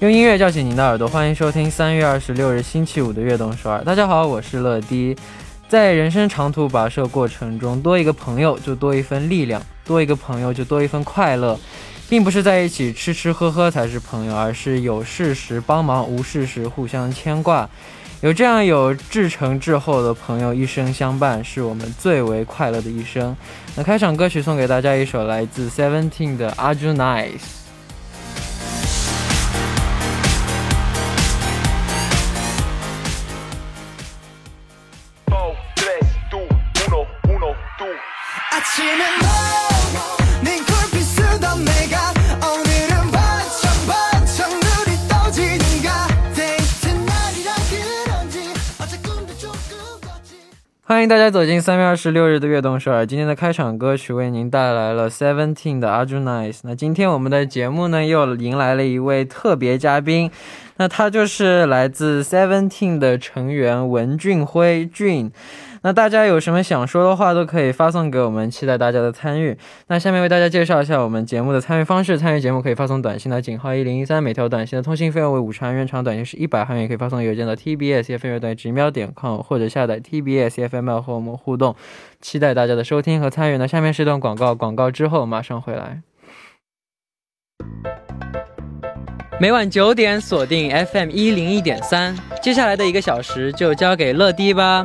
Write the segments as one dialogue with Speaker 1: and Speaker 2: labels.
Speaker 1: 用音乐叫醒您的耳朵，欢迎收听三月二十六日星期五的悦动首尔。大家好，我是乐迪。在人生长途跋涉过程中，多一个朋友就多一份力量，多一个朋友就多一份快乐，并不是在一起吃吃喝喝才是朋友，而是有事时帮忙，无事时互相牵挂。有这样有至诚至厚的朋友，一生相伴，是我们最为快乐的一生。那开场歌曲送给大家一首来自 Seventeen 的《Are You Nice》。欢迎大家走进三月二十六日的悦动首尔。今天的开场歌曲为您带来了 Seventeen 的《Arjunice》。那今天我们的节目呢，又迎来了一位特别嘉宾。那他就是来自 Seventeen 的成员文俊辉俊。那大家有什么想说的话，都可以发送给我们，期待大家的参与。那下面为大家介绍一下我们节目的参与方式：参与节目可以发送短信到井号一零一三，每条短信的通信费用为五十韩元，长短信是一百韩元。也可以发送邮件到 tbsfm 乐队直瞄点 com，或者下载 tbsfm 和我们互动。期待大家的收听和参与。那下面是一段广告，广告之后马上回来。每晚九点锁定 FM 一零一点三，接下来的一个小时就交给乐迪吧。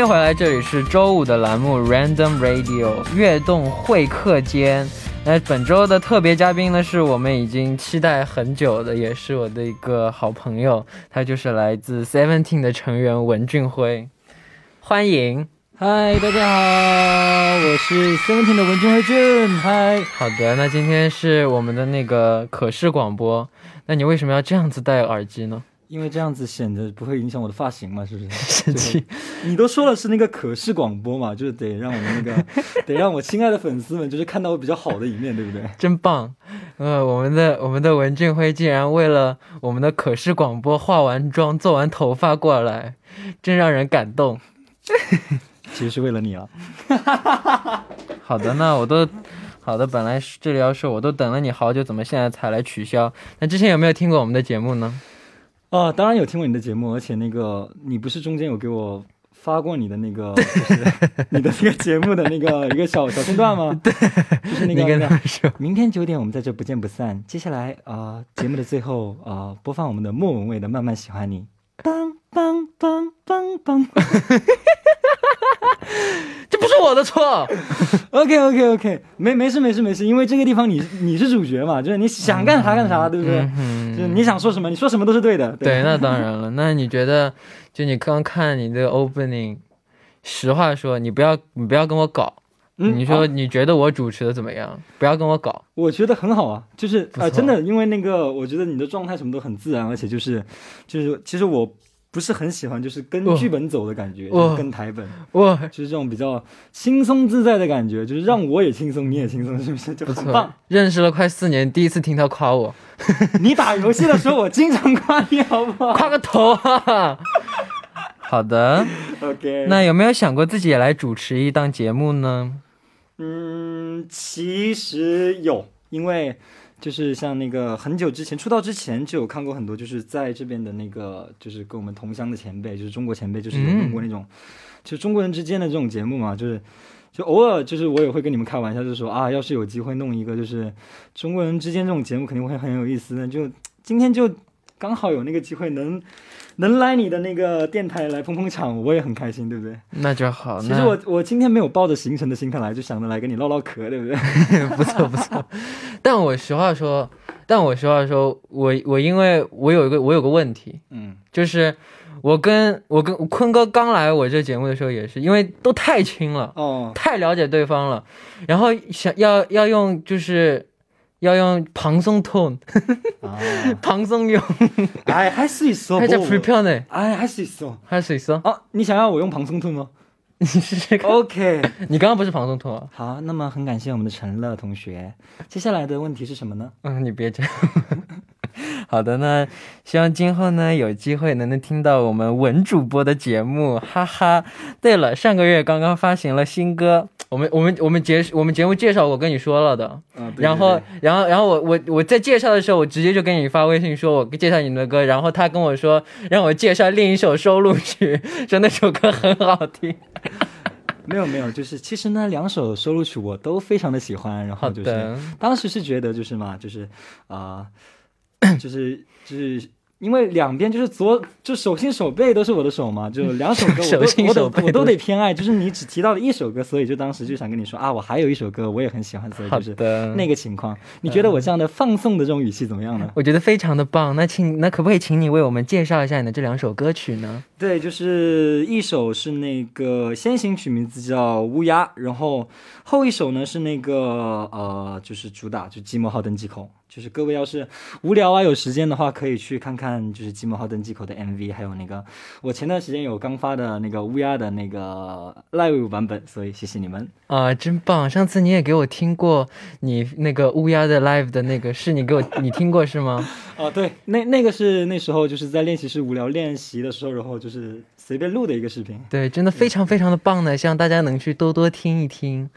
Speaker 1: 迎回来，这里是周五的栏目 Random Radio 悦动会客间。那本周的特别嘉宾呢，是我们已经期待很久的，也是我的一个好朋友，他就是来自 Seventeen 的成员文俊辉。欢迎，
Speaker 2: 嗨，大家好，我是 Seventeen 的文俊辉俊。嗨，
Speaker 1: 好的，那今天是我们的那个可视广播，那你为什么要这样子戴耳机呢？
Speaker 2: 因为这样子显得不会影响我的发型嘛，是不是？
Speaker 1: 生气？
Speaker 2: 你都说了是那个可视广播嘛，就是得让我们那个，得让我亲爱的粉丝们就是看到我比较好的一面，对不对？
Speaker 1: 真棒！呃，我们的我们的文俊辉竟然为了我们的可视广播化完妆、做完头发过来，真让人感动。
Speaker 2: 其实是为了你啊！
Speaker 1: 好的，那我都好的。本来这里要说我都等了你好久，怎么现在才来取消？那之前有没有听过我们的节目呢？
Speaker 2: 啊，当然有听过你的节目，而且那个你不是中间有给我发过你的那个，就是 你的那个节目的那个一个小小片段吗？
Speaker 1: 对，
Speaker 2: 就是那个。明天九点我们在这不见不散。接下来啊，节目的最后啊，播放我们的莫文蔚的《慢慢喜欢你》。梆梆梆梆梆。
Speaker 1: 我的错。
Speaker 2: OK OK OK，没没事没事没事，因为这个地方你你是主角嘛，就是你想干啥干啥，对不对？嗯就是你想说什么，你说什么都是对的。
Speaker 1: 对，那当然了。那你觉得，就你刚看你这个 opening，实话说，你不要你不要跟我搞。你说你觉得我主持的怎么样？不要跟我搞。
Speaker 2: 我觉得很好啊，就是啊，真的，因为那个，我觉得你的状态什么都很自然，而且就是就是其实我。不是很喜欢，就是跟剧本走的感觉，跟台本，
Speaker 1: 哇，
Speaker 2: 就是这种比较轻松自在的感觉，就是让我也轻松，你也轻松，是不是？就很棒。
Speaker 1: 认识了快四年，第一次听他夸我。
Speaker 2: 你打游戏的时候，我经常夸你，好不好？
Speaker 1: 夸个头啊！好的
Speaker 2: ，OK。
Speaker 1: 那有没有想过自己也来主持一档节目呢？
Speaker 2: 嗯，其实有，因为。就是像那个很久之前出道之前就有看过很多，就是在这边的那个，就是跟我们同乡的前辈，就是中国前辈，就是有弄过那种，就中国人之间的这种节目嘛，就是就偶尔就是我也会跟你们开玩笑，就是说啊，要是有机会弄一个就是中国人之间这种节目，肯定会很有意思的。就今天就刚好有那个机会能能来你的那个电台来捧捧场，我也很开心，对不对？
Speaker 1: 那就好。
Speaker 2: 其实我我今天没有抱着行程的心态来，就想着来跟你唠唠嗑，对不对？
Speaker 1: 不错不错。但我实话说，但我实话说，我我因为我有一个我有个问题，
Speaker 2: 嗯，
Speaker 1: 就是我跟我跟坤哥刚来我这节目的时候也是，因为都太亲了，
Speaker 2: 哦，
Speaker 1: 太了解对方了，然后想要要用就是。要用방송 톤， 방송 용，
Speaker 2: 哎，还是있어
Speaker 1: 还叫 prepare 呢？
Speaker 2: 哎，还是있어，
Speaker 1: 还是있어？
Speaker 2: 哦，你想要我用방송 톤吗？
Speaker 1: 你试试看。
Speaker 2: OK，
Speaker 1: 你刚刚不是방송 톤啊？
Speaker 2: 好，那么很感谢我们的陈乐同学。接下来的问题是什么呢？
Speaker 1: 嗯，你别这样。好的呢，希望今后呢有机会能能听到我们文主播的节目，哈哈。对了，上个月刚刚发行了新歌， 我们我们我们节我们节目介绍我跟你说了的，
Speaker 2: 嗯，
Speaker 1: 然后然后然后我我我在介绍的时候，我直接就给你发微信说，我介绍你们的歌，然后他跟我说 让我介绍另一首收录曲，说那首歌很好听。
Speaker 2: 没有没有，就是其实呢，两首收录曲我都非常的喜欢，然后就是当时是觉得就是嘛，就是啊。就是就是，因为两边就是左就手心手背都是我的手嘛，就两首歌我都我都我都得偏爱。就是你只提到了一首歌，所以就当时就想跟你说啊，我还有一首歌我也很喜欢，所以就是那个情况。你觉得我这样的放送的这种语气怎么样呢？
Speaker 1: 我觉得非常的棒。那请那可不可以请你为我们介绍一下你的这两首歌曲呢？
Speaker 2: 对，就是一首是那个先行曲，名字叫乌鸦，然后后一首呢是那个呃，就是主打就寂寞号登机口。就是各位要是无聊啊，有时间的话，可以去看看就是《寂寞号登机口》的 MV，还有那个我前段时间有刚发的那个乌鸦的那个 live 版本，所以谢谢你们
Speaker 1: 啊，真棒！上次你也给我听过你那个乌鸦的 live 的那个，是你给我你听过是吗？
Speaker 2: 哦，对，那那个是那时候就是在练习室无聊练习的时候，然后就是随便录的一个视频。
Speaker 1: 对，真的非常非常的棒呢，希望大家能去多多听一听。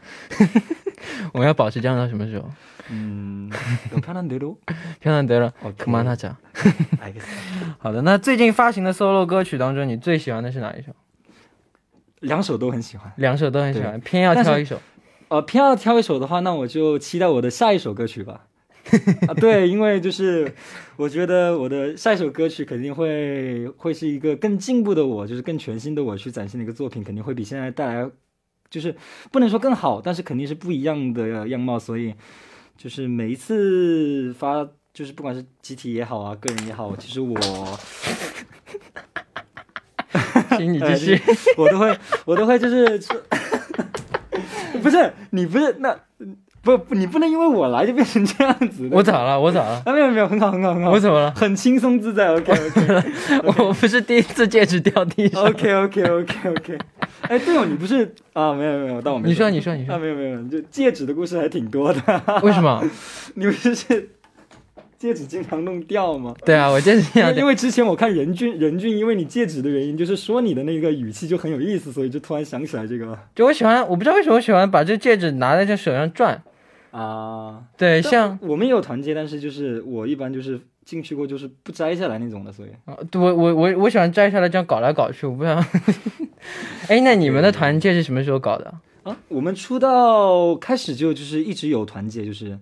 Speaker 1: 我们要保持这样到什么时候？
Speaker 2: 嗯，有漂亮得了，
Speaker 1: 漂亮得了。可慢他讲。
Speaker 2: 哎，
Speaker 1: 好的，那最近发行的 solo 歌曲当中，你最喜欢的是哪一首？
Speaker 2: 两首都很喜欢，
Speaker 1: 两首都很喜欢，偏要挑一首。
Speaker 2: 呃，偏要挑一首的话，那我就期待我的下一首歌曲吧。啊，对，因为就是我觉得我的下一首歌曲肯定会会是一个更进步的我，就是更全新的我去展现的一个作品，肯定会比现在带来，就是不能说更好，但是肯定是不一样的样貌，所以。就是每一次发，就是不管是集体也好啊，个人也好，其实我，
Speaker 1: 请你继续，
Speaker 2: 我都会，我都会就是，不是你不是那不不你不能因为我来就变成这样子。
Speaker 1: 我咋了？我咋了？
Speaker 2: 啊没有没有，很好很好很好。
Speaker 1: 我怎么了？
Speaker 2: 很轻松自在。OK OK，
Speaker 1: 我不是第一次戒指掉地上。
Speaker 2: OK OK OK OK。哎，对哦，你不是啊？没有没有，但我没
Speaker 1: 你说你说你说
Speaker 2: 啊？没有没有，就戒指的故事还挺多的。
Speaker 1: 为什么？
Speaker 2: 你不是戒指经常弄掉吗？
Speaker 1: 对啊，我戒指经常
Speaker 2: 因为之前我看任俊任俊，因为你戒指的原因，就是说你的那个语气就很有意思，所以就突然想起来这个。
Speaker 1: 就我喜欢，我不知道为什么我喜欢把这戒指拿在这手上转
Speaker 2: 啊。
Speaker 1: 对，像
Speaker 2: 我们也有团戒，但是就是我一般就是进去过就是不摘下来那种的，所以。
Speaker 1: 啊，对我我我我喜欢摘下来这样搞来搞去，我不想。哎，那你们的团建是什么时候搞的
Speaker 2: 啊？我们出道开始就就是一直有团建，就是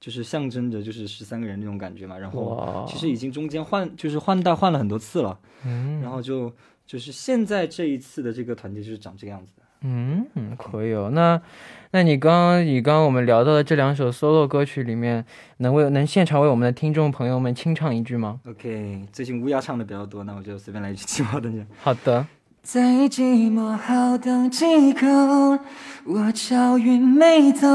Speaker 2: 就是象征着就是十三个人那种感觉嘛。然后其实已经中间换就是换代换了很多次了，嗯，然后就就是现在这一次的这个团建就是长这个样子的。
Speaker 1: 嗯，可以哦。那那你刚刚你刚刚我们聊到的这两首 solo 歌曲里面，能为能现场为我们的听众朋友们清唱一句吗
Speaker 2: ？OK，最近乌鸦唱的比较多，那我就随便来一句寂寞的。
Speaker 1: 好的。
Speaker 2: 在寂寞好等几口，我巧云没走，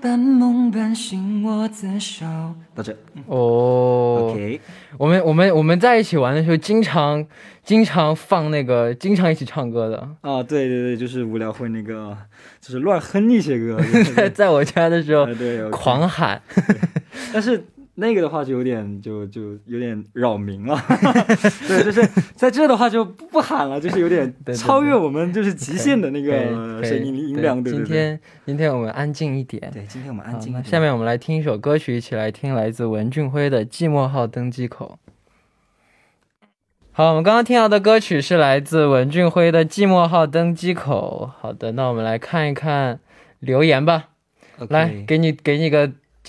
Speaker 2: 半梦半醒我自首。到这
Speaker 1: 哦
Speaker 2: ，OK。
Speaker 1: 我们我们我们在一起玩的时候，经常经常放那个，经常一起唱歌的。
Speaker 2: 啊，对对对，就是无聊会那个，就是乱哼一些歌。
Speaker 1: 在 在我家的时候，
Speaker 2: 对，
Speaker 1: 狂喊。
Speaker 2: 但是。那个的话就有点就就有点扰民了，对，就是在这的话就不喊了，就是有点 超越我们就是极限的那个声音音量，对
Speaker 1: 对对。今天今天我们安静一点，
Speaker 2: 对，今天我们安静。
Speaker 1: 下面我们来听一首歌曲，一起来听来自文俊辉的《寂寞号登机口》。好，我们刚刚听到的歌曲是来自文俊辉的《寂寞号登机口》。好的，那我们来看一看留言吧。来，给你给你个。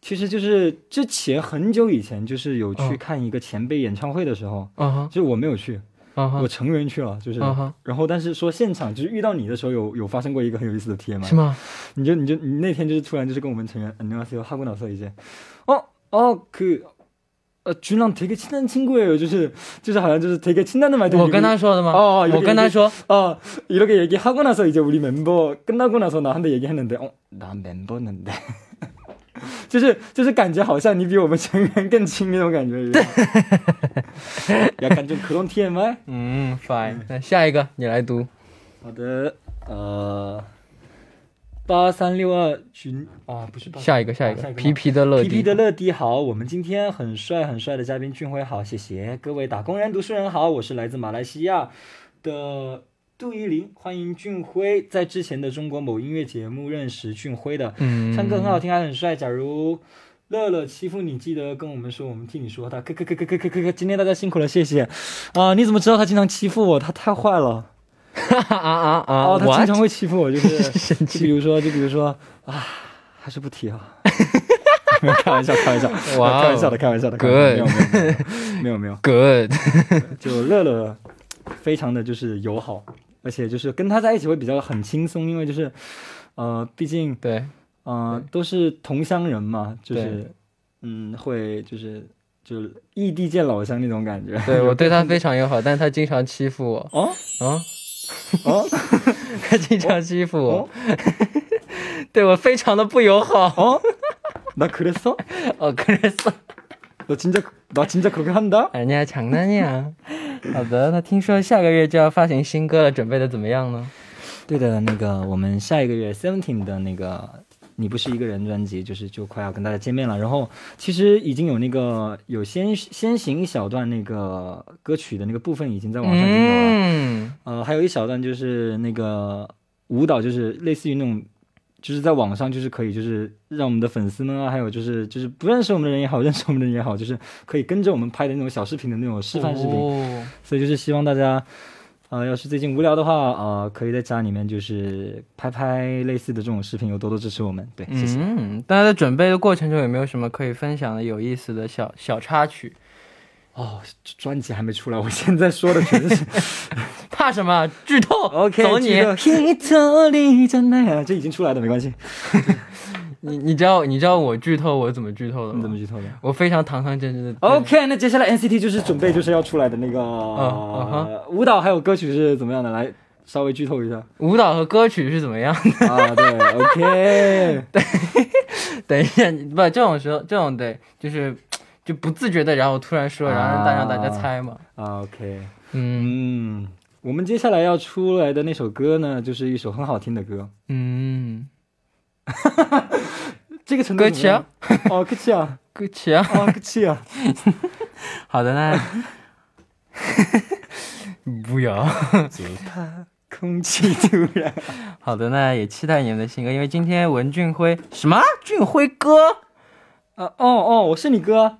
Speaker 2: 其实就是之前很久以前，就是有去
Speaker 1: 嗯
Speaker 2: 看一个前辈演唱会的时候，
Speaker 1: 嗯哼，
Speaker 2: 就是我没有去，
Speaker 1: 嗯哼，
Speaker 2: 我成员去了，就是。
Speaker 1: 嗯哼，
Speaker 2: 然后，但是说现场就是遇到你的时候有，有发生过一个很有意思的 TMI，
Speaker 1: 是吗？
Speaker 2: 你就你就你那天就是突然就是跟我们成员안녕하세요 하고 나서 이제 어 어 그呃，준랑 되게 친한 친구예요. 就是就是好像就是되게 친다는 말도
Speaker 1: 我跟他说的吗？
Speaker 2: 哦
Speaker 1: 我跟他说，
Speaker 2: 어 이렇게 얘기하고 나서 이제 우리 멤버 끝나고 나서 나한테 얘기했는데 어나 멤버는데 就是就是感觉好像你比我们成员更亲那种感觉一样，要感觉可懂 TMI？
Speaker 1: 嗯，fine。那下一个你来读，
Speaker 2: 好的，呃，八三六二群。啊，不是
Speaker 1: 下一个下一
Speaker 2: 个。
Speaker 1: 皮皮的乐迪，
Speaker 2: 皮皮的乐迪好，我们今天很帅很帅的嘉宾俊辉好，谢谢。各位打工人读书人好，我是来自马来西亚的。杜依林，欢迎俊辉，在之前的中国某音乐节目认识俊辉的，唱歌很好听，还很帅。假如乐乐欺负你，记得跟我们说，我们替你说他。哥哥哥哥哥哥哥哥，今天大家辛苦了，谢谢啊！你怎么知道他经常欺负我？他太坏了！
Speaker 1: 啊 啊啊！
Speaker 2: 啊，他经常会欺负我，就是，就比如说，就比如说，啊，还是不提啊！开玩笑，开玩笑，开玩笑的，开玩笑的
Speaker 1: ，good，
Speaker 2: 没有没有没有没有
Speaker 1: ，good，
Speaker 2: 就乐乐非常的就是友好。而且就是跟他在一起会比较很轻松，因为就是呃，毕竟
Speaker 1: 对，
Speaker 2: 呃都是同乡人嘛，就
Speaker 1: 对
Speaker 2: 是嗯会就是就是异地见老乡那种感觉。
Speaker 1: 对我对他非常友好，但他经常欺负我。
Speaker 2: 哦
Speaker 1: 啊，
Speaker 2: 哦
Speaker 1: 他经常欺负我
Speaker 2: 哦，
Speaker 1: 对我非常的不友好。
Speaker 2: 어? 나 그랬어?
Speaker 1: 哦，그랬어。
Speaker 2: 너 진짜 나 진짜 그렇게 한다?
Speaker 1: 人家强的呀。好的，那听说下个月就要发行新歌了，准备的怎么样呢？
Speaker 2: 对的，那个我们下一个月 Seventeen 的那个《你不是一个人》专辑，就是就快要跟大家见面了。然后其实已经有那个有先先行一小段那个歌曲的那个部分已经在网上已经有了，
Speaker 1: 嗯，
Speaker 2: 呃，还有一小段就是那个舞蹈，就是类似于那种。 就是在网上，就是可以，就是让我们的粉丝们啊，还有就是就是不认识我们的人也好，认识我们的人也好，就是可以跟着我们拍的那种小视频的那种示范视频。
Speaker 1: 哦
Speaker 2: 所以就是希望大家，呃，要是最近无聊的话，呃，可以在家里面就是拍拍类似的这种视频，有多多支持我们。对，谢谢。
Speaker 1: 嗯，大家在准备的过程中有没有什么可以分享的有意思的小小插曲？
Speaker 2: 哦，专辑还没出来，我现在说的全是
Speaker 1: 怕什么？剧透
Speaker 2: OK，
Speaker 1: 走你！
Speaker 2: 这已经出来的，没关系。
Speaker 1: 你你知道你知道我剧透我怎么剧透的吗？
Speaker 2: 你怎么剧透的
Speaker 1: 我非常堂堂正正的。
Speaker 2: ？OK，那接下来 NCT 就是准备就是要出来的那个、舞蹈还有歌曲是怎么样的？来稍微剧透一下
Speaker 1: 舞蹈和歌曲是怎么样的？
Speaker 2: 啊。对，OK，
Speaker 1: 等一下，不这种时候这种对就是就不自觉的，然后突然说，然后让大让大家猜嘛。
Speaker 2: 啊 OK，
Speaker 1: 嗯
Speaker 2: 嗯，我们接下来要出来的那首歌呢，就是一首很好听的歌。
Speaker 1: 嗯，
Speaker 2: 这个程度
Speaker 1: 歌曲啊
Speaker 2: 怎么样？哦，歌曲啊，
Speaker 1: 歌曲啊。
Speaker 2: 哦，歌曲啊。
Speaker 1: 好的，呢不要。
Speaker 2: 就怕空气突然。
Speaker 1: 好的，呢也期待你们的新歌，因为今天文俊辉什么俊辉哥，
Speaker 2: 啊，哦哦，我是你哥。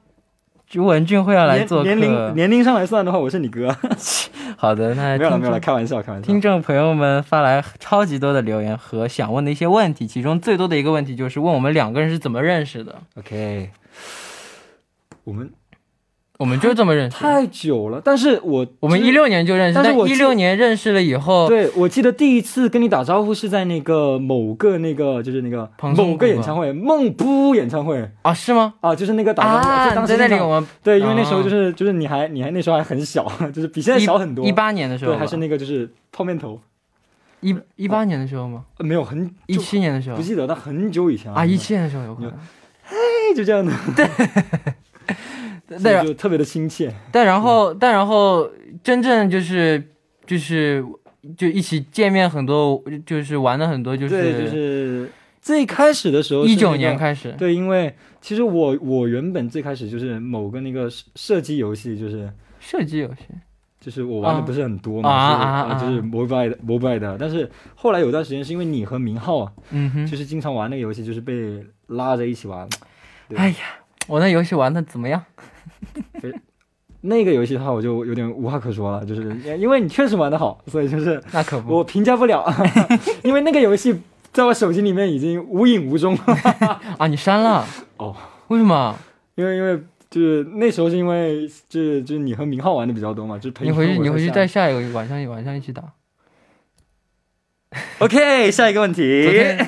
Speaker 1: 就文俊会要来做客。
Speaker 2: 年年龄年龄上来算的话，我是你哥。
Speaker 1: 好的，那
Speaker 2: 没有了，没有了，开玩笑，开玩笑。
Speaker 1: 听众朋友们发来超级多的留言和想问的一些问题，其中最多的一个问题就是问我们两个人是怎么认识的。
Speaker 2: OK，我们
Speaker 1: 我们就这么认识。
Speaker 2: 太久了，但是我
Speaker 1: 我们一六年就认识，但
Speaker 2: 但是
Speaker 1: 一六年认识了以后，
Speaker 2: 对，我记得第一次跟你打招呼是在那个某个那个就是那个某个演唱会，梦不演唱会。
Speaker 1: 啊，是吗？
Speaker 2: 啊，就是那个打招呼，当时
Speaker 1: 在那里我们
Speaker 2: 对，因为那时候
Speaker 1: 啊
Speaker 2: 就是就是你还你还那时候还很小，就是比现在小很多，
Speaker 1: 一八年的时候
Speaker 2: 对，还是那个就是泡面头，
Speaker 1: 一一八年的时候吗？
Speaker 2: 呃没有很
Speaker 1: 一
Speaker 2: 就
Speaker 1: 七年的时候。
Speaker 2: 不记得，但很久以前
Speaker 1: 啊，一七年的时候有可能。
Speaker 2: 哎 就这样的，所以
Speaker 1: 但
Speaker 2: 就特别的亲切，
Speaker 1: 但然后但然后真正就是就是就一起见面很多，就是玩的很多，就
Speaker 2: 对，
Speaker 1: 是
Speaker 2: 就是最开始的时候是
Speaker 1: 一九年开始。
Speaker 2: 对，因为其实我我原本最开始就是某个那个射射击游戏，就是
Speaker 1: 射击游戏
Speaker 2: 就是我玩的
Speaker 1: 啊
Speaker 2: 不是很多嘛，就是 mobile mobile 的，但是后来有段时间是因为你和明浩啊，
Speaker 1: 嗯哼，
Speaker 2: 就是经常玩那个游戏，就是被拉着一起玩。对
Speaker 1: 哎呀，我那游戏玩的怎么样？
Speaker 2: 那个游戏的话，我就有点无话可说了，就是因为你确实玩的好，所以就是
Speaker 1: 那可不，
Speaker 2: 我评价不了，因为那个游戏在我手机里面已经无影无踪。
Speaker 1: 啊，你删了
Speaker 2: 哦？
Speaker 1: 为什么？
Speaker 2: 因为因为就是那时候是因为就是就是你和明浩玩的比较多嘛，就是陪
Speaker 1: 你回去你回去再下一个晚上晚上一起打。
Speaker 2: OK，下一个问题。
Speaker 1: 昨天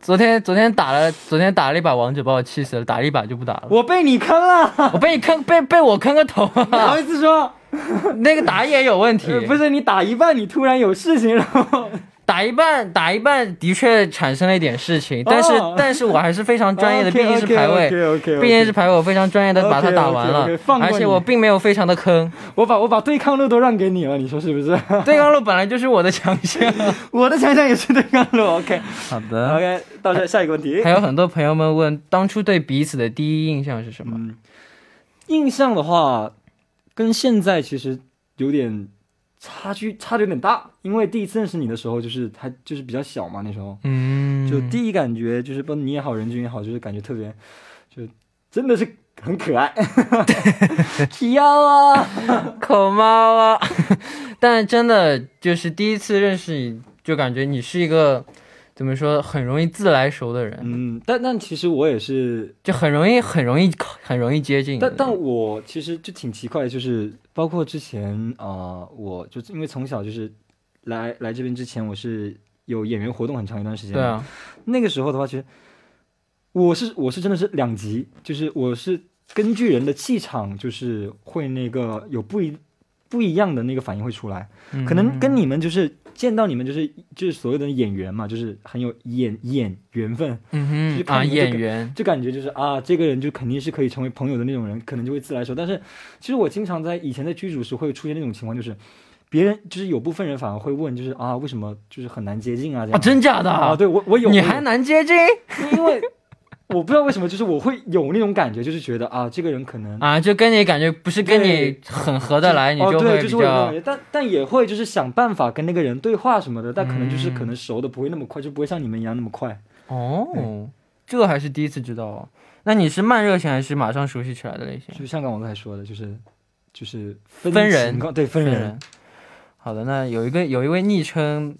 Speaker 1: 昨天昨天打了昨天打了一把王者，把我气死了，打了一把就不打了。
Speaker 2: 我被你坑了，
Speaker 1: 我被你坑被被我坑个头啊！
Speaker 2: 不好意思说，
Speaker 1: 那个打野有问题
Speaker 2: 呃，不是你打一半，你突然有事情，然后
Speaker 1: 打一半打一半的确产生了一点事情，但是、
Speaker 2: 哦
Speaker 1: 但是我还是非常专业的，毕竟是排位。毕竟是排位，我非常专业的把它打完了而且我并没有非常的坑。
Speaker 2: 我把我把对抗路都让给你了，你说是不是？
Speaker 1: 对抗路本来就是我的强项。
Speaker 2: 我的强项也是对抗路。OK
Speaker 1: 好的
Speaker 2: ，OK，到这下一个问题
Speaker 1: 还。有很多朋友们问，当初对彼此的第一印象是什么？
Speaker 2: 嗯，印象的话，跟现在其实有点差距，差的有点大。因为第一次认识你的时候，就是他就是比较小嘛，那时候。
Speaker 1: 嗯，
Speaker 2: 就第一感觉就是，不你也好，人君也好，就是感觉特别，就真的是很可爱，挑啊，
Speaker 1: 口猫啊，但真的就是第一次认识你，就感觉你是一个怎么说，很容易自来熟的人，
Speaker 2: 嗯，但但其实我也是
Speaker 1: 就很容易很容易很容易接近
Speaker 2: 但但我其实就挺奇怪，就是包括之前啊、呃我就因为从小就是来来这边之前，我是有演员活动很长一段时间。
Speaker 1: 对，啊，
Speaker 2: 那个时候的话，其实我是我是真的是两极，就是我是根据人的气场，就是会那个有不一不一样的那个反应会出来，可能跟你们就是见到你们就是就是所谓的演员嘛，就是很有演演缘分，
Speaker 1: 嗯哼啊演员，
Speaker 2: 就感觉就是啊，这个人就肯定是可以成为朋友的那种人，可能就会自来熟。但是其实我经常在以前在剧组时会出现那种情况，就是别人就是有部分人反而会问，就是啊，为什么就是很难接近啊？这
Speaker 1: 啊真假的
Speaker 2: 啊？对我我有
Speaker 1: 你还难接近
Speaker 2: 因为我不知道为什么，就是我会有那种感觉，就是觉得啊，这个人可能。
Speaker 1: 啊？就跟你感觉不是跟你很合得来，你
Speaker 2: 就，
Speaker 1: 会比
Speaker 2: 就是会但但也会就是想办法跟那个人对话什么的，但可能就是
Speaker 1: 嗯
Speaker 2: 可能熟的不会那么快，就不会像你们一样那么快。
Speaker 1: 哦，这还是第一次知道哦。那你是慢热型还是马上熟悉起来的类型？
Speaker 2: 就像刚我刚才说的，就是就是分
Speaker 1: 分人
Speaker 2: 对分人。
Speaker 1: 人。好的，那有一个有一位昵称，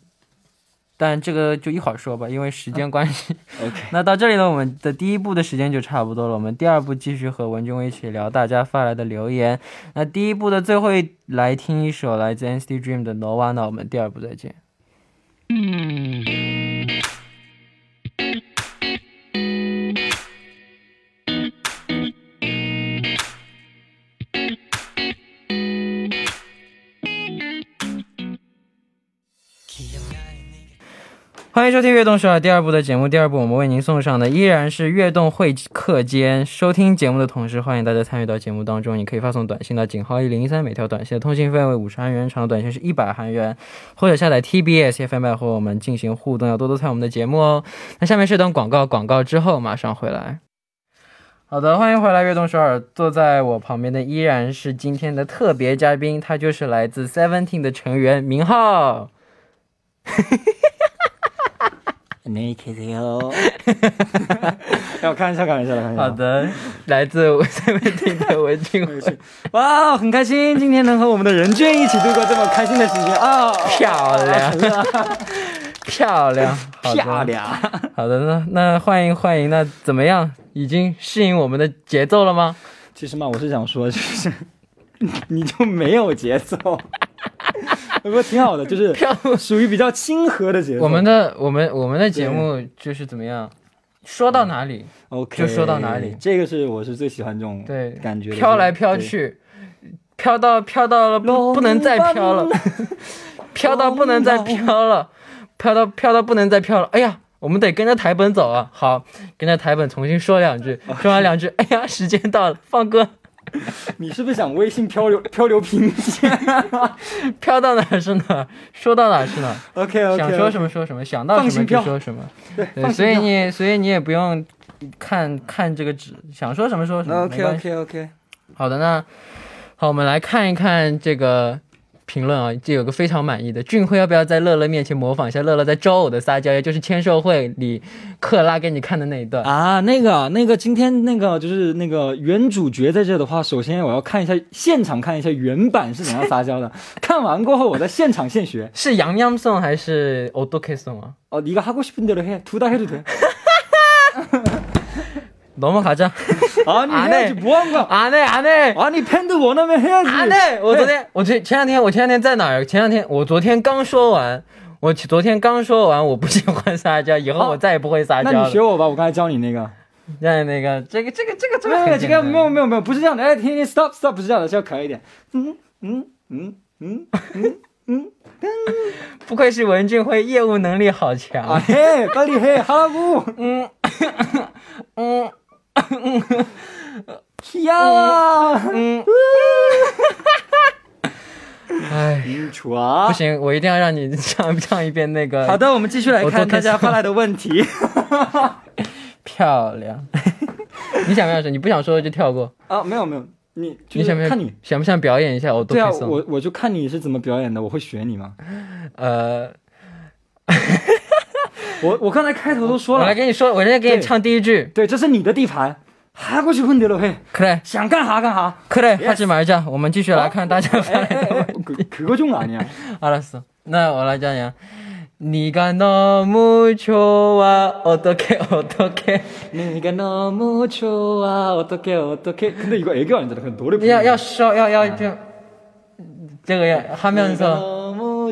Speaker 1: 但这个就一会儿说吧，因为时间关系。
Speaker 2: OK，
Speaker 1: 那到这里呢，我们的第一步的时间就差不多了。我们第二步继续和文君威一起聊大家发来的留言。那第一步的最后一来听一首来自 NCT Dream 的《No One》，那我们第二步再见。欢迎收听《悦动首尔》第二部的节目。第二部我们为您送上的依然是悦动会客间。收听节目的同时，欢迎大家参与到节目当中。你可以发送短信到井号一零一三，每条短信的通信费为五十韩元，长的短信是一百韩元，或者下载 TBS FM 和我们进行互动，要多多参与我们的节目哦。那下面是段广告，广告之后马上回来。好的，欢迎回来，悦动首尔。坐在我旁边的依然是今天的特别嘉宾，他就是来自 Seventeen 的成员明浩。
Speaker 2: 안녕히계세요。让我看一下，看一下，看一下。
Speaker 1: 好，的，来自 Seventeen 的文静慧，
Speaker 2: 哇，很开心今天能和我们的任俊一起度过这么开心的时间啊！
Speaker 1: 漂亮，漂亮，好的
Speaker 2: 漂。亮。
Speaker 1: 好的，那那欢迎欢迎，那怎么样？已经适应我们的节奏了吗？
Speaker 2: 其实嘛，我是想说，就是你就没有节奏， 不过挺好的，就是
Speaker 1: 票
Speaker 2: 属于比较亲和的节目。
Speaker 1: 我们的我们我们的节目就是怎么样，说到哪里
Speaker 2: OK
Speaker 1: 就说到哪里
Speaker 2: 这个是我是最喜欢这种
Speaker 1: 对
Speaker 2: 感觉的，
Speaker 1: 飘来飘去，飘到飘到了不不能再飘了，飘到不能再飘了，飘到飘到不能再飘了。哎呀，我们得跟着台本走啊！好，跟着台本重新说两句，说完两句，哎呀，时间到了，放歌。
Speaker 2: 你是不是想微信漂流 漂流瓶
Speaker 1: 飘到哪儿是哪儿，说到哪儿是哪儿。
Speaker 2: ？OK OK，
Speaker 1: 想说什么说什么，想到什么就说什么。
Speaker 2: 对，
Speaker 1: 所以你所以你也不用看看这个纸，想说什么说什么。
Speaker 2: OK OK OK，
Speaker 1: 好的呢，好，我们来看一看这个评论啊，这有个非常满意的，俊辉要不要在乐乐面前模仿一下乐乐在招偶的撒娇，也就是签售会里克拉给你看的那一段。
Speaker 2: 啊，那个那个，今天那个就是那个原主角在这的话，首先我要看一下现场，看一下原版是怎样撒娇的。看完过后，我在现场现学。
Speaker 1: 是洋洋送还是 o d o k送啊？
Speaker 2: 어 네가 하고 싶은 대로 해. 둘 다 해도 돼.
Speaker 1: 넘어가자.
Speaker 2: 아니
Speaker 1: 안
Speaker 2: 해야지
Speaker 1: 해.
Speaker 2: 뭐 한 거야?
Speaker 1: 안 해, 안 해.
Speaker 2: 아니 팬들 원하면 해야지.
Speaker 1: 啊，对，我昨天，我前前两天，我前两天在哪儿？前两天我昨天刚说完，我昨天刚说完，我不喜欢撒娇，以后我再也不会撒娇了。
Speaker 2: 那你学我吧，我刚才教你那个。
Speaker 1: 那那个这个这个这个这
Speaker 2: 没有，
Speaker 1: 个很简单
Speaker 2: 这个没有没有没有，不是这样的。哎，停停，stop stop，不是这样的，是要可爱一点。嗯嗯嗯嗯嗯
Speaker 1: 不愧是文俊辉，业务能力好强。
Speaker 2: 아 해, 빨리 해, 하라고.
Speaker 1: 嗯嗯
Speaker 2: 귀여워.
Speaker 1: 嗯，哎，
Speaker 2: 음, 좋아.
Speaker 1: 不行，我一定要让你唱唱一遍那个。
Speaker 2: 好的，我们继续来
Speaker 1: 我
Speaker 2: 看大
Speaker 1: 多开心
Speaker 2: 家发来的问题。
Speaker 1: 漂亮。你想不想说？你不想说就跳过。
Speaker 2: 啊，没有没有，你就
Speaker 1: 你想不想
Speaker 2: 是看你。
Speaker 1: 想不想表演一下？我都
Speaker 2: 对啊，
Speaker 1: 可以送。
Speaker 2: 我我就看你是怎么表演的，我会学你吗？
Speaker 1: 呃，
Speaker 2: 我我刚才开头都说了，
Speaker 1: 我来给你说，我现在给你
Speaker 2: 对
Speaker 1: 唱第一句。
Speaker 2: 对，这是你的地盘，하고싶은대로 해，
Speaker 1: 그래
Speaker 2: 想干啥干啥。
Speaker 1: 그래
Speaker 2: Yes.
Speaker 1: 하지 말자. 我们继续来看大家发来的问题。
Speaker 2: 그 그거 좀 아니야.
Speaker 1: 알았어. 나我来讲讲. 네가 너무 좋아. 어떻게 어떻게.
Speaker 2: 네가 너무 좋아, 어떻게 어떻게. 근데 이거 애교 아니잖아. 그냥 노래. 부르는
Speaker 1: 要
Speaker 2: 거야.
Speaker 1: 要说要要就这个要
Speaker 2: 네가
Speaker 1: 하면서
Speaker 2: 너무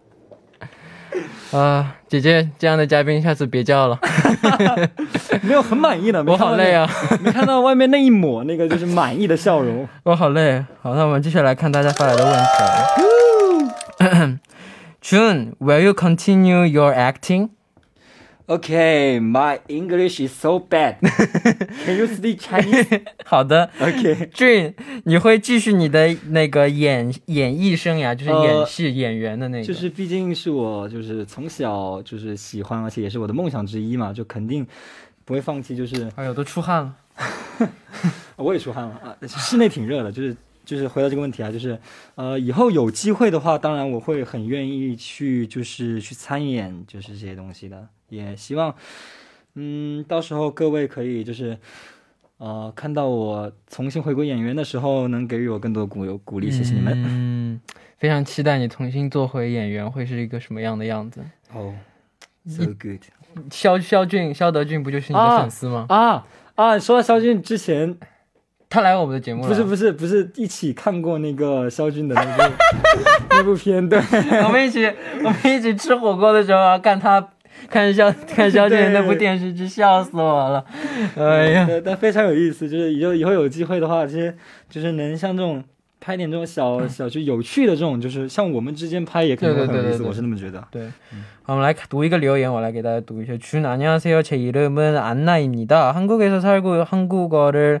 Speaker 1: 啊，姐姐这样的嘉宾下次别叫了，
Speaker 2: 没有很满意的，
Speaker 1: 我好累啊，
Speaker 2: 没看到外面那一抹那个就是满意的笑容。
Speaker 1: 我好累。好，那我们继续来看大家发来的问题啊。June, will you continue your acting?
Speaker 2: Okay, my English is so bad. Can you speak Chinese?
Speaker 1: 好的 Okay.，June，你会继续你的那个演演艺生涯，就是
Speaker 2: 呃
Speaker 1: 演戏、演员的那个。
Speaker 2: 就是毕竟是我就是从小就是喜欢，而且也是我的梦想之一嘛，就肯定不会放弃。就是
Speaker 1: 哎呦，都出汗了。
Speaker 2: 我也出汗了啊，室内挺热的。就是就是回到这个问题啊，就是呃，以后有机会的话，当然我会很愿意去就是去参演就是这些东西的，也希望嗯，到时候各位可以就是。呃，看到我重新回归演员的时候，能给予我更多的鼓励鼓励，谢谢你们。
Speaker 1: 嗯，非常期待你重新做回演员会是一个什么样的样子。
Speaker 2: 哦、s o good。
Speaker 1: 肖肖俊、肖德俊不就是你的粉丝吗？
Speaker 2: 啊啊！说到肖俊之前，
Speaker 1: 他来我们的节目了。
Speaker 2: 不是不是不是一起看过那个肖俊的那部 那部片，对，
Speaker 1: 我们一起我们一起吃火锅的时候啊，看他看肖看肖俊的那部电视剧，笑死我了。哎呀，
Speaker 2: 对但非常有意思。就是以后以后有机会的话，其实就是能像这种拍点这种小小就有趣的这种，就是像我们之间拍也可能会很有意思。
Speaker 1: 对对对对对
Speaker 2: 我是那么觉得。
Speaker 1: 对，好，我们来读一个留言，我来给大家读一下。준 안녕하세요. 제 이름은 안나입니다. 한국에서 살고 한국어를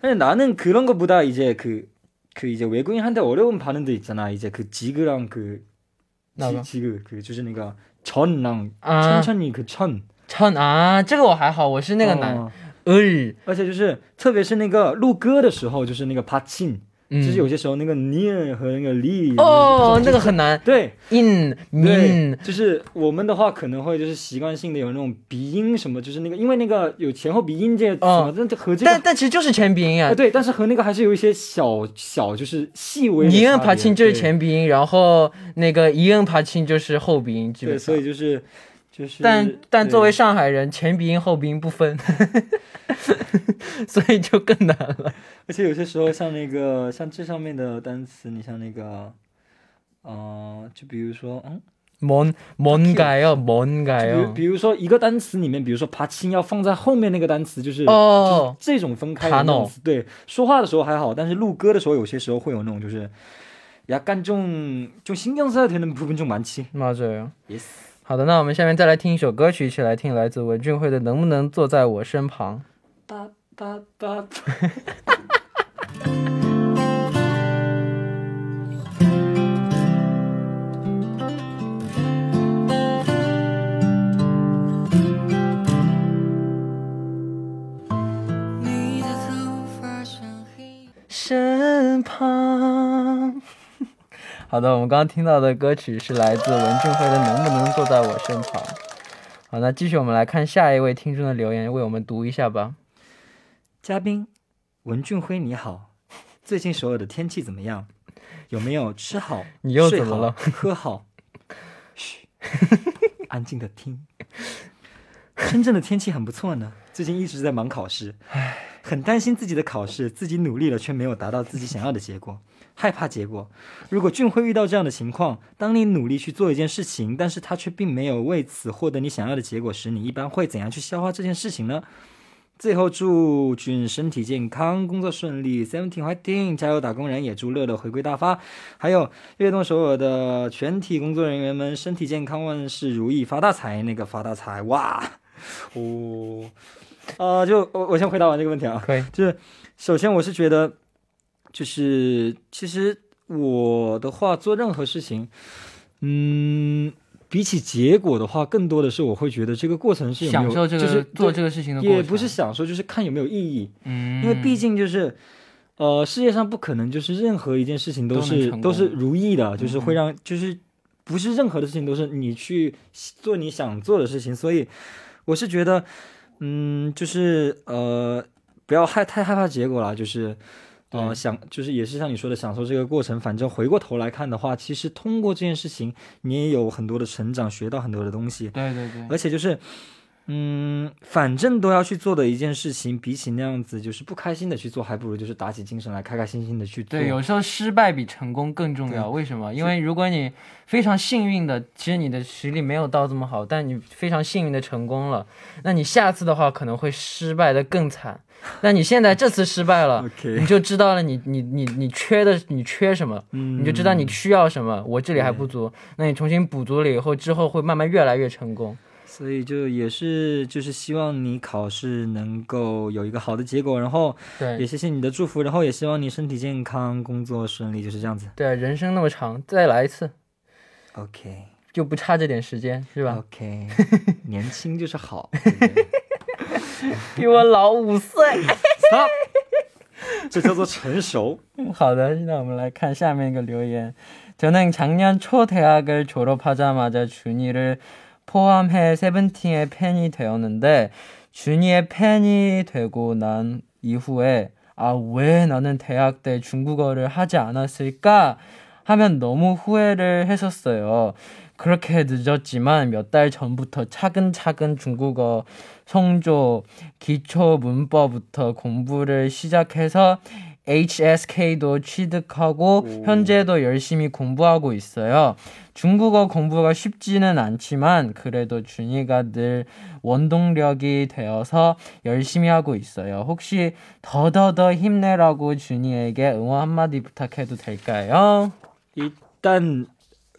Speaker 2: 근데 나는 그런 것보다 이제 그, 그 이제 외국인한테 어려운 발음도 있잖아. 이제 그 지그랑 그
Speaker 1: 나가?
Speaker 2: 지, 지그 그就是那个 전랑
Speaker 1: 啊，
Speaker 2: 천천히 그 천.
Speaker 1: 唱啊，这个我还好，我是那个男
Speaker 2: 哦
Speaker 1: 儿，
Speaker 2: 而且就是特别是那个录歌的时候，就是那个 p a c i n
Speaker 1: 嗯，
Speaker 2: 就是有些时候那个 near 和那个 li
Speaker 1: 哦，那个
Speaker 2: 很
Speaker 1: 很难。
Speaker 2: 对。
Speaker 1: ，in
Speaker 2: 对
Speaker 1: min，，
Speaker 2: 就是我们的话可能会就是习惯性的有那种鼻音什么，就是那个因为那个有前后鼻音这些词嘛
Speaker 1: 哦，
Speaker 2: 但这和这
Speaker 1: 但
Speaker 2: 个
Speaker 1: 但其实就是前鼻音啊。
Speaker 2: 啊，对，但是和那个还是有一些小小就是细微的
Speaker 1: 尼恩
Speaker 2: 差别
Speaker 1: 爬钦就是前鼻音，然后那个一恩爬钦就是后鼻音，基
Speaker 2: 对，
Speaker 1: 本上。
Speaker 2: 所以。就是就是，
Speaker 1: 但但
Speaker 2: 对
Speaker 1: 作为上海人，前鼻音后鼻音不分，所以就更难了。
Speaker 2: 而且有些时候像那个像这上面的单词，你像那个，呃，就比如说，嗯，
Speaker 1: 뭔 뭔가요?
Speaker 2: 就比如
Speaker 1: 뭔가요?
Speaker 2: 比如说一个单词里面，比如说爬青要放在后面那个单词，就是
Speaker 1: 哦
Speaker 2: 就是这种分开的
Speaker 1: 卡
Speaker 2: 那种
Speaker 1: 노
Speaker 2: 词。对，说话的时候还好，但是录歌的时候，有些时候会有那种就是。약간좀좀신경써야되는부분좀많지
Speaker 1: 맞아요.
Speaker 2: Yes.
Speaker 1: 好的，那我们下面再来听一首歌曲，一起来听来自文俊辉的《能不能坐在我身旁》。
Speaker 2: 哒哒哒。
Speaker 1: 好的，我们刚刚听到的歌曲是来自文俊辉的《能不能坐在我身旁》。好，那继续我们来看下一位听众的留言，为我们读一下吧。
Speaker 2: 嘉宾文俊辉你好，最近首尔的天气怎么样？有没有吃好？
Speaker 1: 你又怎么了？
Speaker 2: 喝好？嘘，安静的听。深圳的天气很不错呢，最近一直在忙考试，唉很担心自己的考试，自己努力了却没有达到自己想要的结果，害怕结果。如果俊辉遇到这样的情况，当你努力去做一件事情，但是他却并没有为此获得你想要的结果时，你一般会怎样去消化这件事情呢？最后祝俊身体健康，工作顺利，Seventeen Fighting，，加油打工人，也祝乐乐回归大发。还有悦动首尔的全体工作人员们身体健康，万事如意，发大财！那个发大财，哇，哦，啊、就我我先回答完这个问题啊，
Speaker 1: 可以，
Speaker 2: 就是首先我是觉得，就是其实我的话做任何事情，嗯，比起结果的话，更多的是我会觉得这个过程是有没有
Speaker 1: 享受这个、
Speaker 2: 就是
Speaker 1: 做这个事情的过程，
Speaker 2: 也不是享受，就是看有没有意义。
Speaker 1: 嗯，
Speaker 2: 因为毕竟就是，呃，世界上不可能就是任何一件事情都是都是如意的，就是会
Speaker 1: 嗯
Speaker 2: 让就是不是任何的事情都是你去做你想做的事情，所以我是觉得，嗯，就是呃，不要害太害怕结果了，就是。呃，
Speaker 1: 对
Speaker 2: 想就是也是像你说的，享受这个过程。反正回过头来看的话，其实通过这件事情，你也有很多的成长，学到很多的东西。
Speaker 1: 对对对，
Speaker 2: 而且就是，嗯，反正都要去做的一件事情，比起那样子就是不开心的去做，还不如就是打起精神来，开开心心的去做。
Speaker 1: 对，有时候失败比成功更重要。为什么？因为如果你非常幸运的，其实你的实力没有到这么好，但你非常幸运的成功了，那你下次的话可能会失败的更惨。那你现在这次失败了你就知道了你你你你缺的你缺什么，
Speaker 2: 嗯
Speaker 1: 你就知道你需要什么。我这里还不足，那你重新补足了以后，之后会慢慢越来越成功。
Speaker 2: 所以就也是就是希望你考试能够有一个好的结果，然后也
Speaker 1: 对
Speaker 2: 谢谢你的祝福，然后也希望你身体健康，工作顺利，就是这样子。
Speaker 1: 对，人生那么长，再来一次
Speaker 2: OK
Speaker 1: 就不差这点时间，是吧？
Speaker 2: OK，年轻就是好。对不对
Speaker 1: 比我老五岁。
Speaker 2: Stop，这叫做成熟。
Speaker 1: 好的，那我们来看下面一个留言。저는작년초대학을졸업하자마자준이를 포함해 세븐틴의 팬이 되었는데 준이의 팬이 되고 난 이후에 아 왜 나는 대학 때 중국어를 하지 않았을까 하면 너무 후회를 했었어요. 그렇게 늦었지만 몇 달 전부터 차근차근 중국어 성조, 기초 문법부터 공부를 시작해서 HSK도 취득하고
Speaker 2: 오.
Speaker 1: 현재도 열심히 공부하고 있어요. 중국어 공부가 쉽지는 않지만 그래도 준이가 늘 원동력이 되어서 열심히 하고 있어요. 혹시 더더더 힘내라고 준이에게 응원 한마디 부탁해도 될까요?
Speaker 2: 일단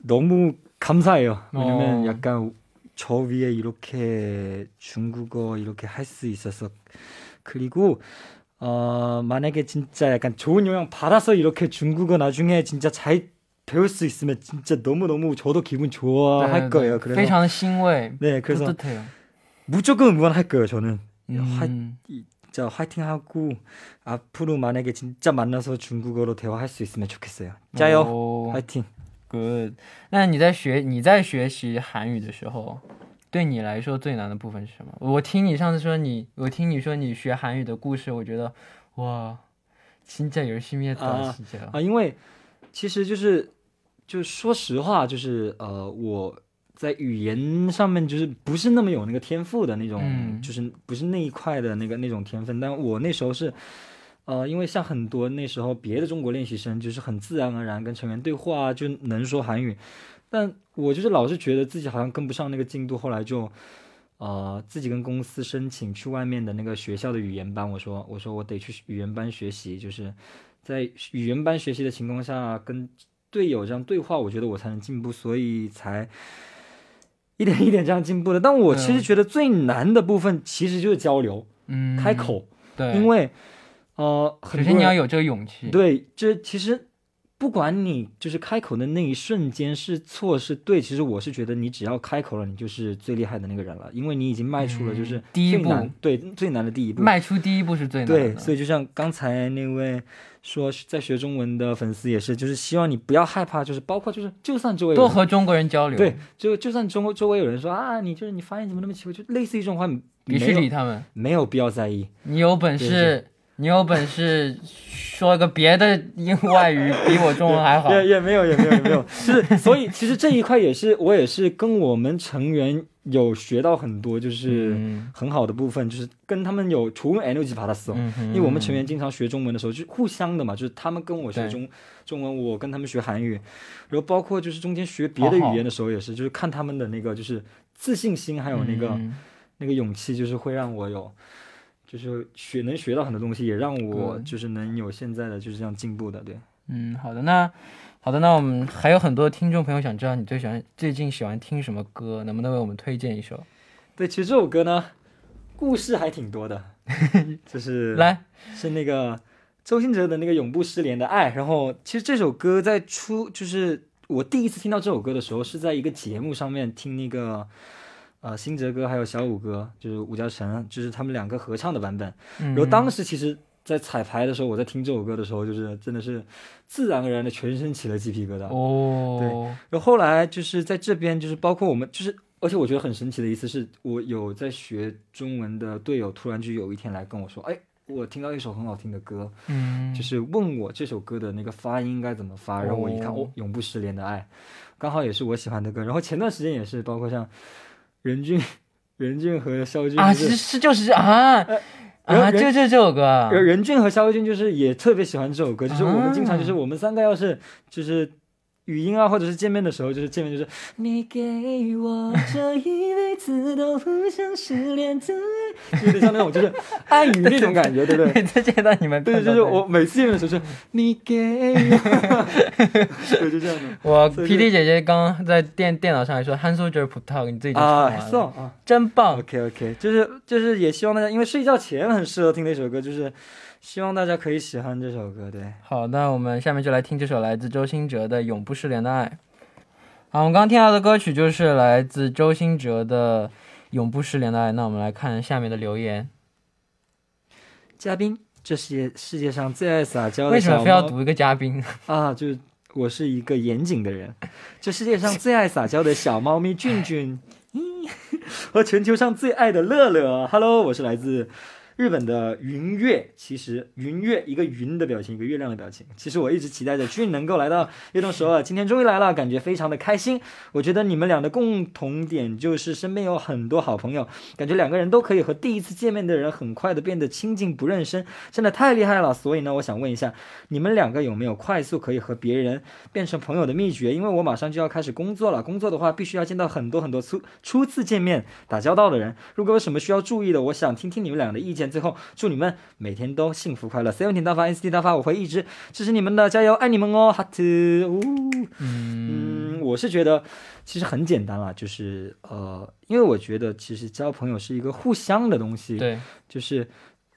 Speaker 2: 너무 감사해요. 왜냐면
Speaker 1: 어.
Speaker 2: 약간 저 위에 이렇게 중국어 이렇게 할 수 있어서 그리고 어 만약에 진짜 약간 좋은 영향 받아서 이렇게 중국어 나중에 진짜 잘 배울 수 있으면 진짜 너무 너무 저도 기분
Speaker 1: 对
Speaker 2: 좋아할
Speaker 1: 对
Speaker 2: 거예요.
Speaker 1: 非
Speaker 2: 그래서
Speaker 1: 常的欣慰
Speaker 2: 네 그래서
Speaker 1: 뿌듯해요
Speaker 2: 무조건 응원할 거예요. 저는 화,
Speaker 1: 음.
Speaker 2: 진짜 화이팅하고 앞으로 만약에 진짜 만나서 중국어로 대화할 수 있으면 좋겠어요. 加油
Speaker 1: 오,
Speaker 2: 화이팅.
Speaker 1: good 那你在学你在学习韩语的时候 对你来说最难的部分是什么我听你上次说你我听你说你学韩语的故事我觉得哇진짜열심히했다
Speaker 2: 啊
Speaker 1: 진짜
Speaker 2: 啊，因为其实就是就说实话，就是呃，我在语言上面就是不是那么有那个天赋的那种，
Speaker 1: 嗯
Speaker 2: 就是不是那一块的那个那种天分。但我那时候是，呃，因为像很多那时候别的中国练习生，就是很自然而然跟成员对话就能说韩语， 但我就是老是觉得自己好像跟不上那个进度，后来就。呃，自己跟公司申请去外面的那个学校的语言班，我说我说我得去语言班学习，就是在语言班学习的情况下，跟队友这样对话，我觉得我才能进步，所以才一点一点这样进步的。但我其实觉得最难的部分其实就是交流、
Speaker 1: 嗯
Speaker 2: 开口，
Speaker 1: 对
Speaker 2: 因为呃，很多人
Speaker 1: 首先你要有这个勇气
Speaker 2: 对，这其实不管你就是开口的那一瞬间是错是对，其实我是觉得你只要开口了，你就是最厉害的那个人了，因为你已经迈出了就是
Speaker 1: 嗯第一步。
Speaker 2: 对最难的第一步。
Speaker 1: 迈出第一步是最难的。
Speaker 2: 对，所以就像刚才那位说在学中文的粉丝也是，就是希望你不要害怕，就是包括就是就算周围
Speaker 1: 多和中国人交流。
Speaker 2: 对，就就算中国周围有人说啊，你就是你发音怎么那么奇怪，就类似于这种话，
Speaker 1: 别去理他们。
Speaker 2: 没有必要在意。
Speaker 1: 你有本
Speaker 2: 对
Speaker 1: 事，你有本事说个别的英外语比我中文还好。
Speaker 2: 也也没有也没有也没有，就是 所以其实这一块也是我也是跟我们成员有学到很多，就是
Speaker 1: 嗯
Speaker 2: 很好的部分，就是跟他们有除 energy 把它死。
Speaker 1: 嗯
Speaker 2: 因为我们成员经常学中文的时候，就互相的嘛，就是他们跟我学中中文，我跟他们学韩语，然后包括就是中间学别的语言的时候也是，就是看他们的那个就是自信心，还有那个、
Speaker 1: 嗯
Speaker 2: 那个勇气，就是会让我有，就是学能学到很多东西，也让我就是能有现在的就是这样进步的，对。
Speaker 1: 嗯，好的，那好的，那我们还有很多听众朋友想知道你最喜欢最近喜欢听什么歌，能不能为我们推荐一首？
Speaker 2: 对，其实这首歌呢，故事还挺多的，就是
Speaker 1: 来，
Speaker 2: 是那个周兴哲的那个《永不失联的爱》。然后，其实这首歌在出，就是我第一次听到这首歌的时候，是在一个节目上面听那个呃新哲哥还有小五哥，就是伍嘉成，就是他们两个合唱的版本。
Speaker 1: 嗯
Speaker 2: 然后当时其实，在彩排的时候，我在听这首歌的时候，就是真的是自然而然的全身起了鸡皮疙瘩。
Speaker 1: 哦，对
Speaker 2: 然后后来就是在这边，就是包括我们，就是而且我觉得很神奇的一次是，我有在学中文的队友，突然就有一天来跟我说，哎，我听到一首很好听的歌，
Speaker 1: 嗯，
Speaker 2: 就是问我这首歌的那个发音应该怎么发，然后我一看，
Speaker 1: 哦
Speaker 2: 哦，永不失联的爱，刚好也是我喜欢的歌。然后前段时间也是，包括像任俊、任俊和肖军
Speaker 1: 啊，
Speaker 2: 就是
Speaker 1: 是是就是啊啊，就就这首歌啊，
Speaker 2: 任任俊和肖军就是也特别喜欢这首歌，就是我们经常就是
Speaker 1: 啊。
Speaker 2: 我们三个要是就是语音啊，或者是见面的时候，就是见面就是 你给我这一辈子都不想失联的有点像那种就是 爱语那种感觉，对不对？
Speaker 1: 每次见到你们，
Speaker 2: 对，就是我每次见面的时候是你给我，对，就这样的
Speaker 1: 我 P D 姐姐刚刚在电电脑上还说 Han Soldier 葡萄，你自己就唱
Speaker 2: 啊，
Speaker 1: 完了，
Speaker 2: 送啊。
Speaker 1: 真棒。
Speaker 2: OK OK，就是就是也希望大家，因为睡觉前很适合听的一首歌，就是希望大家可以喜欢这首歌，对。
Speaker 1: 好，那我们下面就来听这首来自周兴哲的《永不失联的爱》。好，我们刚刚听到的歌曲就是来自周兴哲的《永不失联的爱》。那我们来看下面的留言，
Speaker 2: 嘉宾，这是世界上最爱撒娇的
Speaker 1: 为什么非要读一个嘉宾？
Speaker 2: 啊？就是我是一个严谨的人，这世界上最爱撒娇的小猫咪俊俊，咦和全球上最爱的乐乐。Hello，我是来自日本的云月。其实云月一个云的表情，一个月亮的表情。其实我一直期待着俊能够来到悦动首尔，今天终于来了，感觉非常的开心。我觉得你们俩的共同点就是身边有很多好朋友，感觉两个人都可以和第一次见面的人很快的变得亲近不认生，真的太厉害了。所以呢，我想问一下，你们两个有没有快速可以和别人变成朋友的秘诀？因为我马上就要开始工作了，工作的话必须要见到很多很多初初次见面打交道的人。如果有什么需要注意的，我想听听你们俩的意见。见。最后，祝你们每天都幸福快乐。Seventeen 大发，NCT 大发，我会一直支持你们的，加油，爱你们哦，哈特。呜嗯，我是觉得其实很简单啦，就是呃，因为我觉得其实交朋友是一个互相的东西，
Speaker 1: 对，
Speaker 2: 就是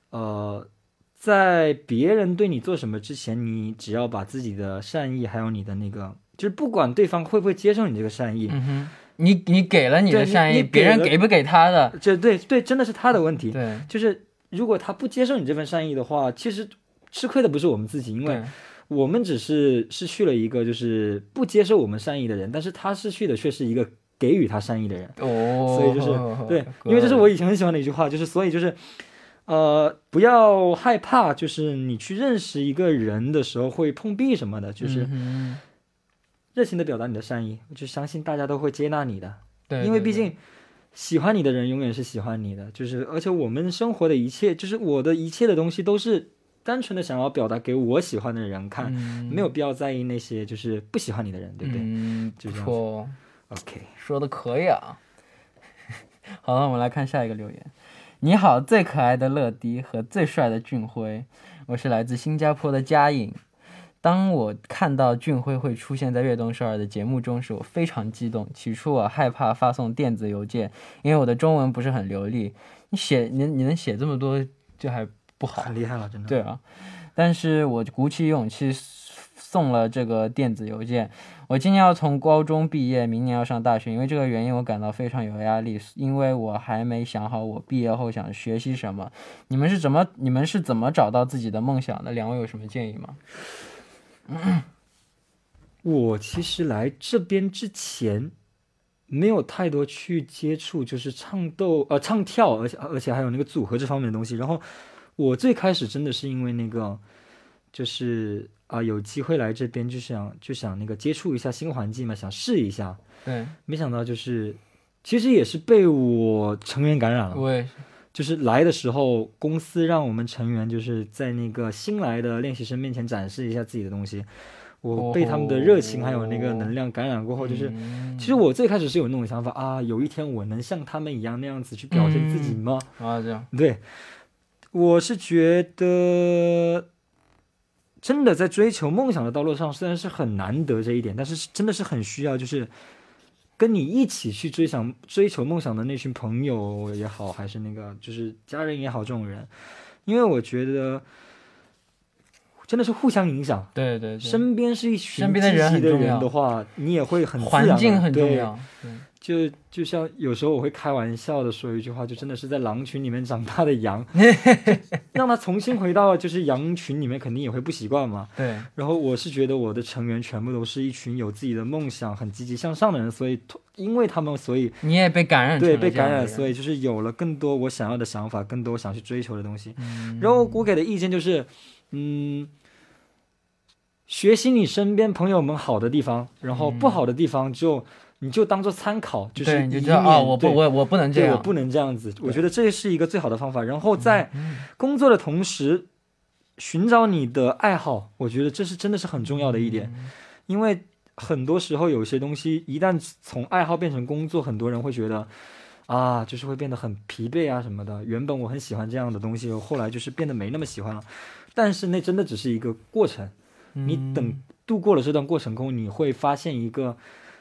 Speaker 2: 呃，在别人对你做什么之前，你只要把自己的善意，还有你的那个，就是不管对方会不会接受你这个善意，
Speaker 1: 嗯，你你给了你的善意，别人
Speaker 2: 给
Speaker 1: 不给他的？
Speaker 2: 这对对，真的是他的问题。
Speaker 1: 对，
Speaker 2: 就是如果他不接受你这份善意的话，其实吃亏的不是我们自己，因为，我们只是失去了一个就是不接受我们善意的人，但是他失去的却是一个给予他善意的人。
Speaker 1: 哦，
Speaker 2: 所以就是 对，因为这是我以前很喜欢的一句话，就是所以就是，呃，不要害怕，就是你去认识一个人的时候会碰壁什么的，就是热情的表达你的善意，我就相信大家都会接纳你的，
Speaker 1: 对，对对
Speaker 2: 因为毕竟喜欢你的人永远是喜欢你的，就是而且我们生活的一切，就是我的一切的东西都是单纯的想要表达给我喜欢的人看，
Speaker 1: 嗯
Speaker 2: 没有必要在意那些就是不喜欢你的人，对不对、就这样子
Speaker 1: 错哦。
Speaker 2: o k
Speaker 1: 说的可以啊。好了，我们来看下一个留言。你好，最可爱的乐迪和最帅的俊辉，我是来自新加坡的嘉颖。当我看到俊辉会出现在悦动首尔的节目中时，我非常激动。起初我害怕发送电子邮件，因为我的中文不是很流利。你写你你能写这么多，就还不好。
Speaker 2: 很厉害了，真的。
Speaker 1: 对啊，但是我鼓起勇气送了这个电子邮件。我今年要从高中毕业，明年要上大学，因为这个原因我感到非常有压力，因为我还没想好我毕业后想学习什么。你们是怎么你们是怎么找到自己的梦想的？两位有什么建议吗？
Speaker 2: 我其实来这边之前，没有太多去接触，就是唱斗呃唱跳，而且而且还有那个组合这方面的东西。然后我最开始真的是因为那个，就是啊、有机会来这边就想就想那个接触一下新环境嘛，想试一下。
Speaker 1: 对，
Speaker 2: 没想到就是，其实也是被我成员感染了。
Speaker 1: 我也是。
Speaker 2: 就是来的时候，公司让我们成员就是在那个新来的练习生面前展示一下自己的东西。我被他们的热情还有那个能量感染过后，就是
Speaker 1: 嗯。
Speaker 2: 其实我最开始是有那种想法啊，有一天我能像他们一样那样子去表现自己吗？
Speaker 1: 啊，这样，
Speaker 2: 对，我是觉得真的在追求梦想的道路上，虽然是很难得这一点，但是是真的是很需要，就是跟你一起去追想追求梦想的那群朋友也好，还是那个就是家人也好，这种人，因为我觉得真的是互相影响。
Speaker 1: 对对对，
Speaker 2: 身边是一群
Speaker 1: 身边的人
Speaker 2: 积极的人的话，你也会很
Speaker 1: 环境很重
Speaker 2: 对
Speaker 1: 要。对
Speaker 2: 就就像有时候我会开玩笑的说一句话，就真的是在狼群里面长大的羊，让他重新回到就是羊群里面，肯定也会不习惯嘛。
Speaker 1: 对，
Speaker 2: 然后我是觉得我的成员全部都是一群有自己的梦想、很积极向上的人，所以因为他们，所以
Speaker 1: 你也被感染
Speaker 2: 对被感染，所以就是有了更多我想要的想法，更多想去追求的东西。
Speaker 1: 嗯
Speaker 2: 然后我给的意见就是，嗯，学习你身边朋友们好的地方，然后不好的地方就、你就当做参考，就是
Speaker 1: 对，你就
Speaker 2: 以
Speaker 1: 知道啊，
Speaker 2: 免
Speaker 1: 我不我我不能这样，
Speaker 2: 我不能这样子。我觉得这是一个最好的方法。然后在工作的同时，寻找你的爱好，我觉得这是真的是很重要的一点，
Speaker 1: 嗯
Speaker 2: 因为很多时候有些东西一旦从爱好变成工作，很多人会觉得。啊，就是会变得很疲惫啊什么的。原本我很喜欢这样的东西，后来就是变得没那么喜欢了。但是那真的只是一个过程，你
Speaker 1: 嗯
Speaker 2: 等度过了这段过程后，你会发现一个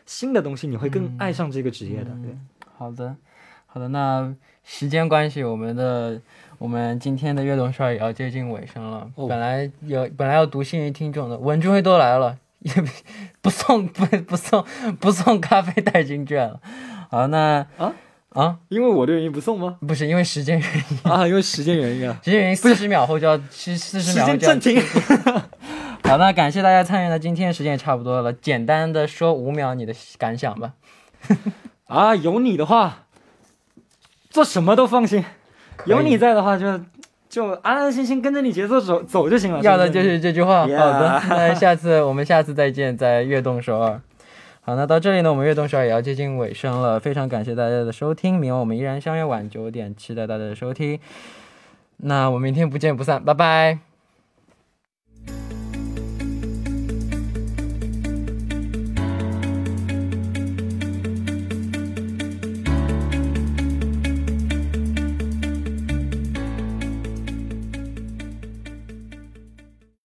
Speaker 2: 新的东西，你会更爱上这个职业的。对，
Speaker 1: 嗯好的，好的，那时间关系，我们的我们今天的悦动少也要接近尾声了。
Speaker 2: 哦
Speaker 1: 本来有本来要读幸运听众的，文俊辉都来了，也 不不送不不送不送咖啡代金券了。好，那
Speaker 2: 啊
Speaker 1: 啊，
Speaker 2: 因为我的原因不送吗？
Speaker 1: 不是因为时间原因，
Speaker 2: 啊，因为时间原因啊。
Speaker 1: 时间原因，四十秒后就要四四十秒后就要
Speaker 2: 间暂停。
Speaker 1: 好，那感谢大家参与，了今天时间也差不多了，简单的说五秒你的感想吧。
Speaker 2: 啊，有你的话，做什么都放心。有你在的话就，就安安心心跟着你节奏走走就行了。
Speaker 1: 要的就是这句话。
Speaker 2: Yeah
Speaker 1: 好的，那下次我们下次再见，在悦动首尔。好，那到这里呢，我们悦动首尔也要接近尾声了，非常感谢大家的收听，明晚我们依然相约晚九点，期待大家的收听。那我们明天不见不散，拜拜。